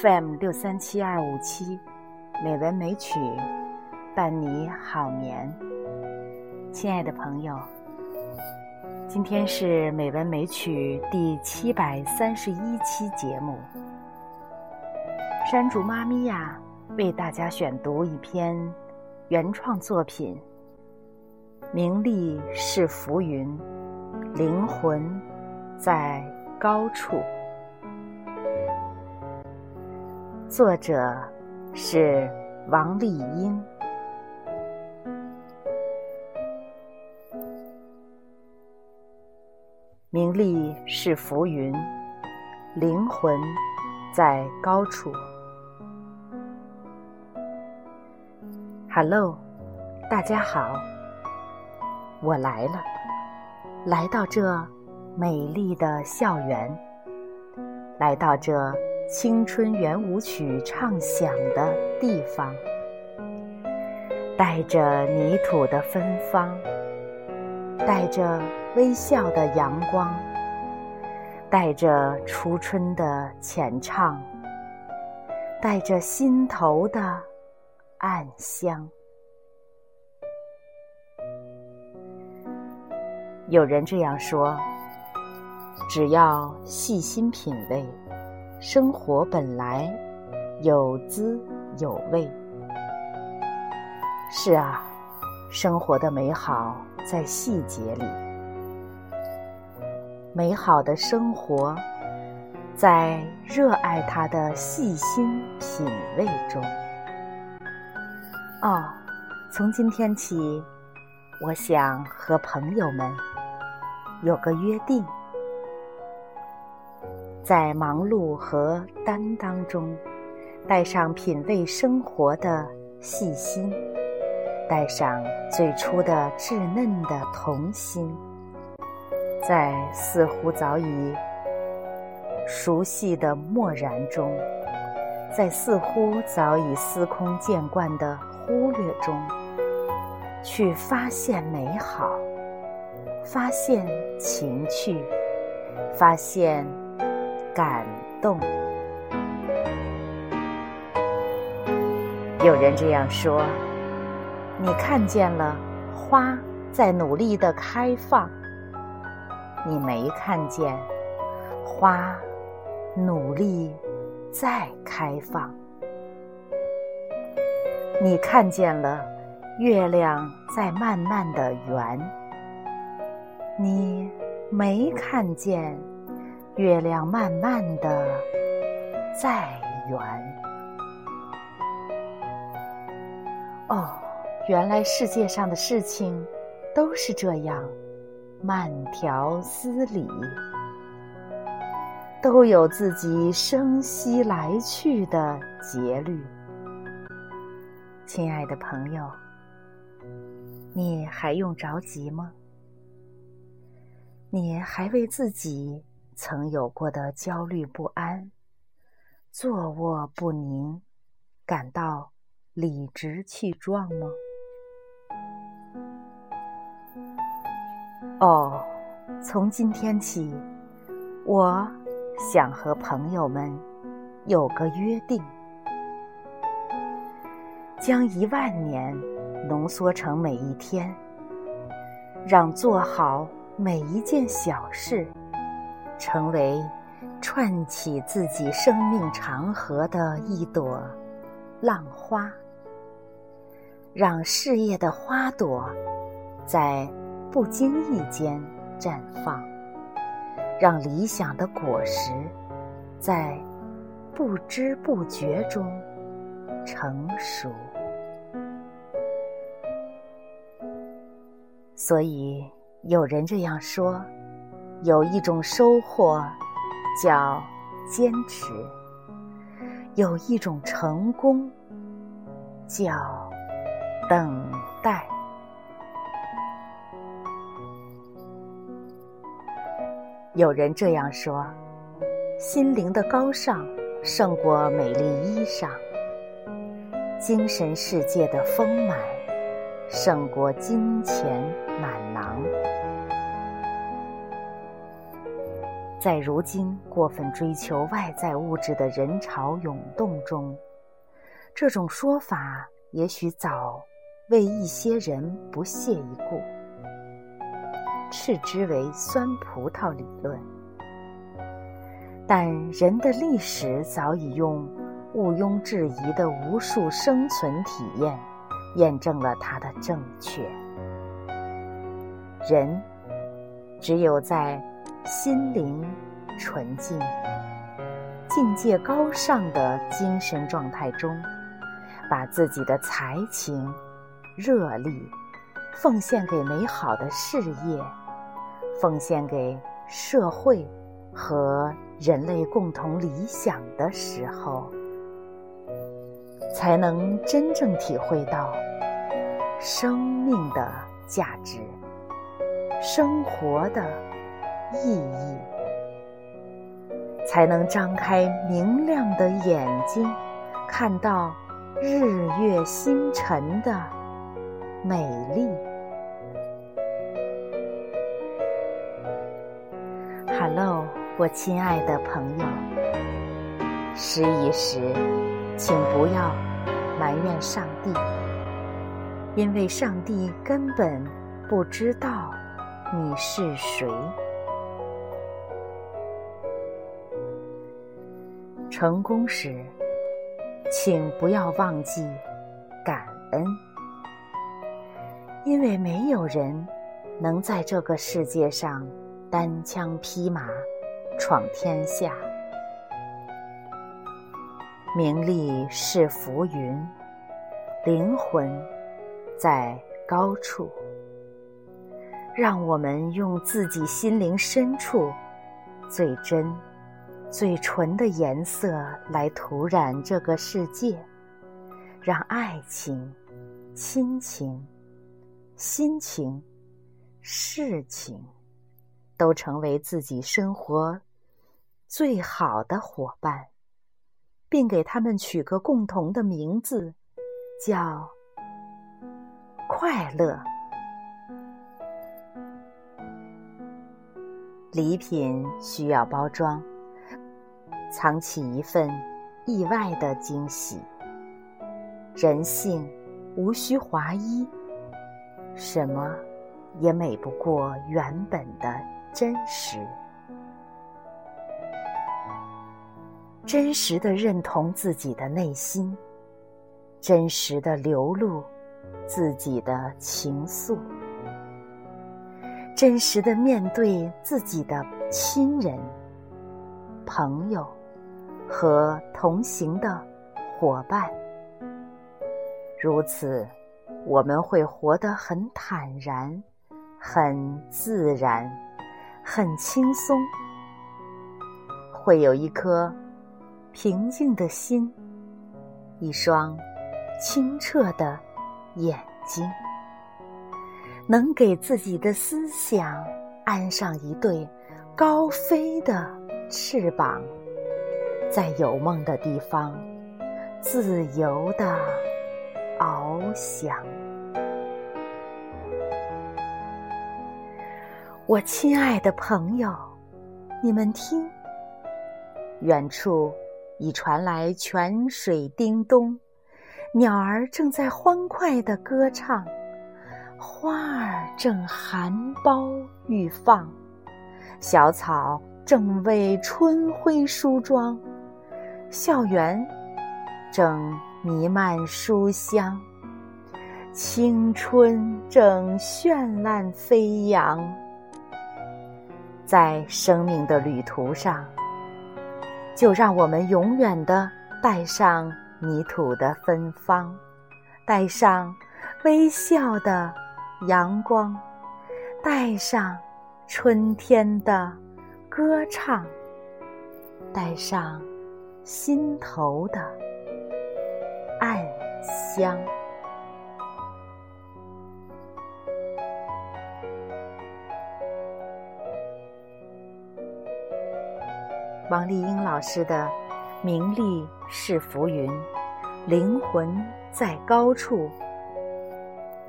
FM 六三七二五七，美文美曲，伴你好眠。亲爱的朋友，今天是美文美曲第七百三十一期节目。山竹妈咪呀，为大家选读一篇原创作品。名利是浮云，灵魂在高处。作者是王丽英。名利是浮云，灵魂在高处。Hello，大家好，我来了，来到这美丽的校园，来到这。青春圆舞曲唱响的地方，带着泥土的芬芳，带着微笑的阳光，带着初春的浅唱，带着心头的暗香。有人这样说：只要细心品味。生活本来有滋有味。是啊，生活的美好在细节里，美好的生活在热爱它的细心品味中。哦，从今天起，我想和朋友们有个约定。在忙碌和担当中，带上品味生活的细心，带上最初的稚嫩的童心，在似乎早已熟悉的漠然中，在似乎早已司空见惯的忽略中，去发现美好，发现情趣，发现。感动。有人这样说：“你看见了花在努力的开放，你没看见花努力在开放。你看见了月亮在慢慢的圆，你没看见。”月亮慢慢的在圆。哦，原来世界上的事情都是这样，慢条斯理，都有自己生息来去的节律。亲爱的朋友，你还用着急吗？你还为自己？曾有过的焦虑不安、坐卧不宁，感到理直气壮吗？哦，从今天起，我想和朋友们有个约定：将一万年浓缩成每一天，让做好每一件小事。成为串起自己生命长河的一朵浪花，让事业的花朵在不经意间绽放，让理想的果实在不知不觉中成熟。所以，有人这样说。有一种收获叫坚持，有一种成功叫等待。有人这样说：心灵的高尚胜过美丽衣裳，精神世界的丰满胜过金钱满囊。在如今过分追求外在物质的人潮涌动中，这种说法也许早为一些人不屑一顾，斥之为“酸葡萄理论”。但人的历史早已用毋庸置疑的无数生存体验，验证了它的正确。人只有在心灵纯净、境界高尚的精神状态中，把自己的才情、热力奉献给美好的事业，奉献给社会和人类共同理想的时候，才能真正体会到生命的价值、生活的。意义，才能张开明亮的眼睛，看到日月星辰的美丽。Hello，我亲爱的朋友，失意时，请不要埋怨上帝，因为上帝根本不知道你是谁。成功时，请不要忘记感恩，因为没有人能在这个世界上单枪匹马闯天下。名利是浮云，灵魂在高处。让我们用自己心灵深处最真。最纯的颜色来涂染这个世界，让爱情、亲情、心情、事情都成为自己生活最好的伙伴，并给他们取个共同的名字，叫快乐。礼品需要包装。藏起一份意外的惊喜。人性无需华衣，什么也美不过原本的真实。真实的认同自己的内心，真实的流露自己的情愫，真实的面对自己的亲人、朋友。和同行的伙伴，如此，我们会活得很坦然、很自然、很轻松，会有一颗平静的心，一双清澈的眼睛，能给自己的思想安上一对高飞的翅膀。在有梦的地方，自由的翱翔。我亲爱的朋友，你们听，远处已传来泉水叮咚，鸟儿正在欢快的歌唱，花儿正含苞欲放，小草正为春晖梳妆。校园正弥漫书香，青春正绚烂飞扬。在生命的旅途上，就让我们永远的带上泥土的芬芳，带上微笑的阳光，带上春天的歌唱，带上。心头的暗香。王丽英老师的“名利是浮云，灵魂在高处”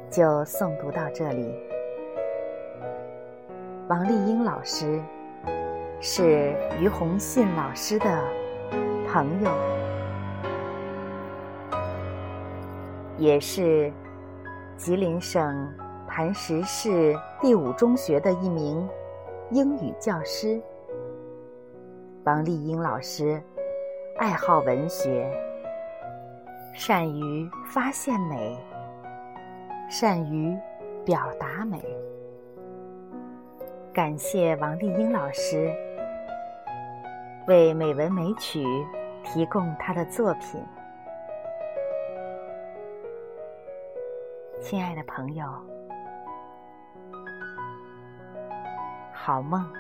就诵读到这里。王丽英老师，是于洪信老师的朋友，也是吉林省磐石市第五中学的一名英语教师。王丽英老师爱好文学，善于发现美，善于表达美。感谢王丽英老师。为美文美曲提供他的作品，亲爱的朋友，好梦。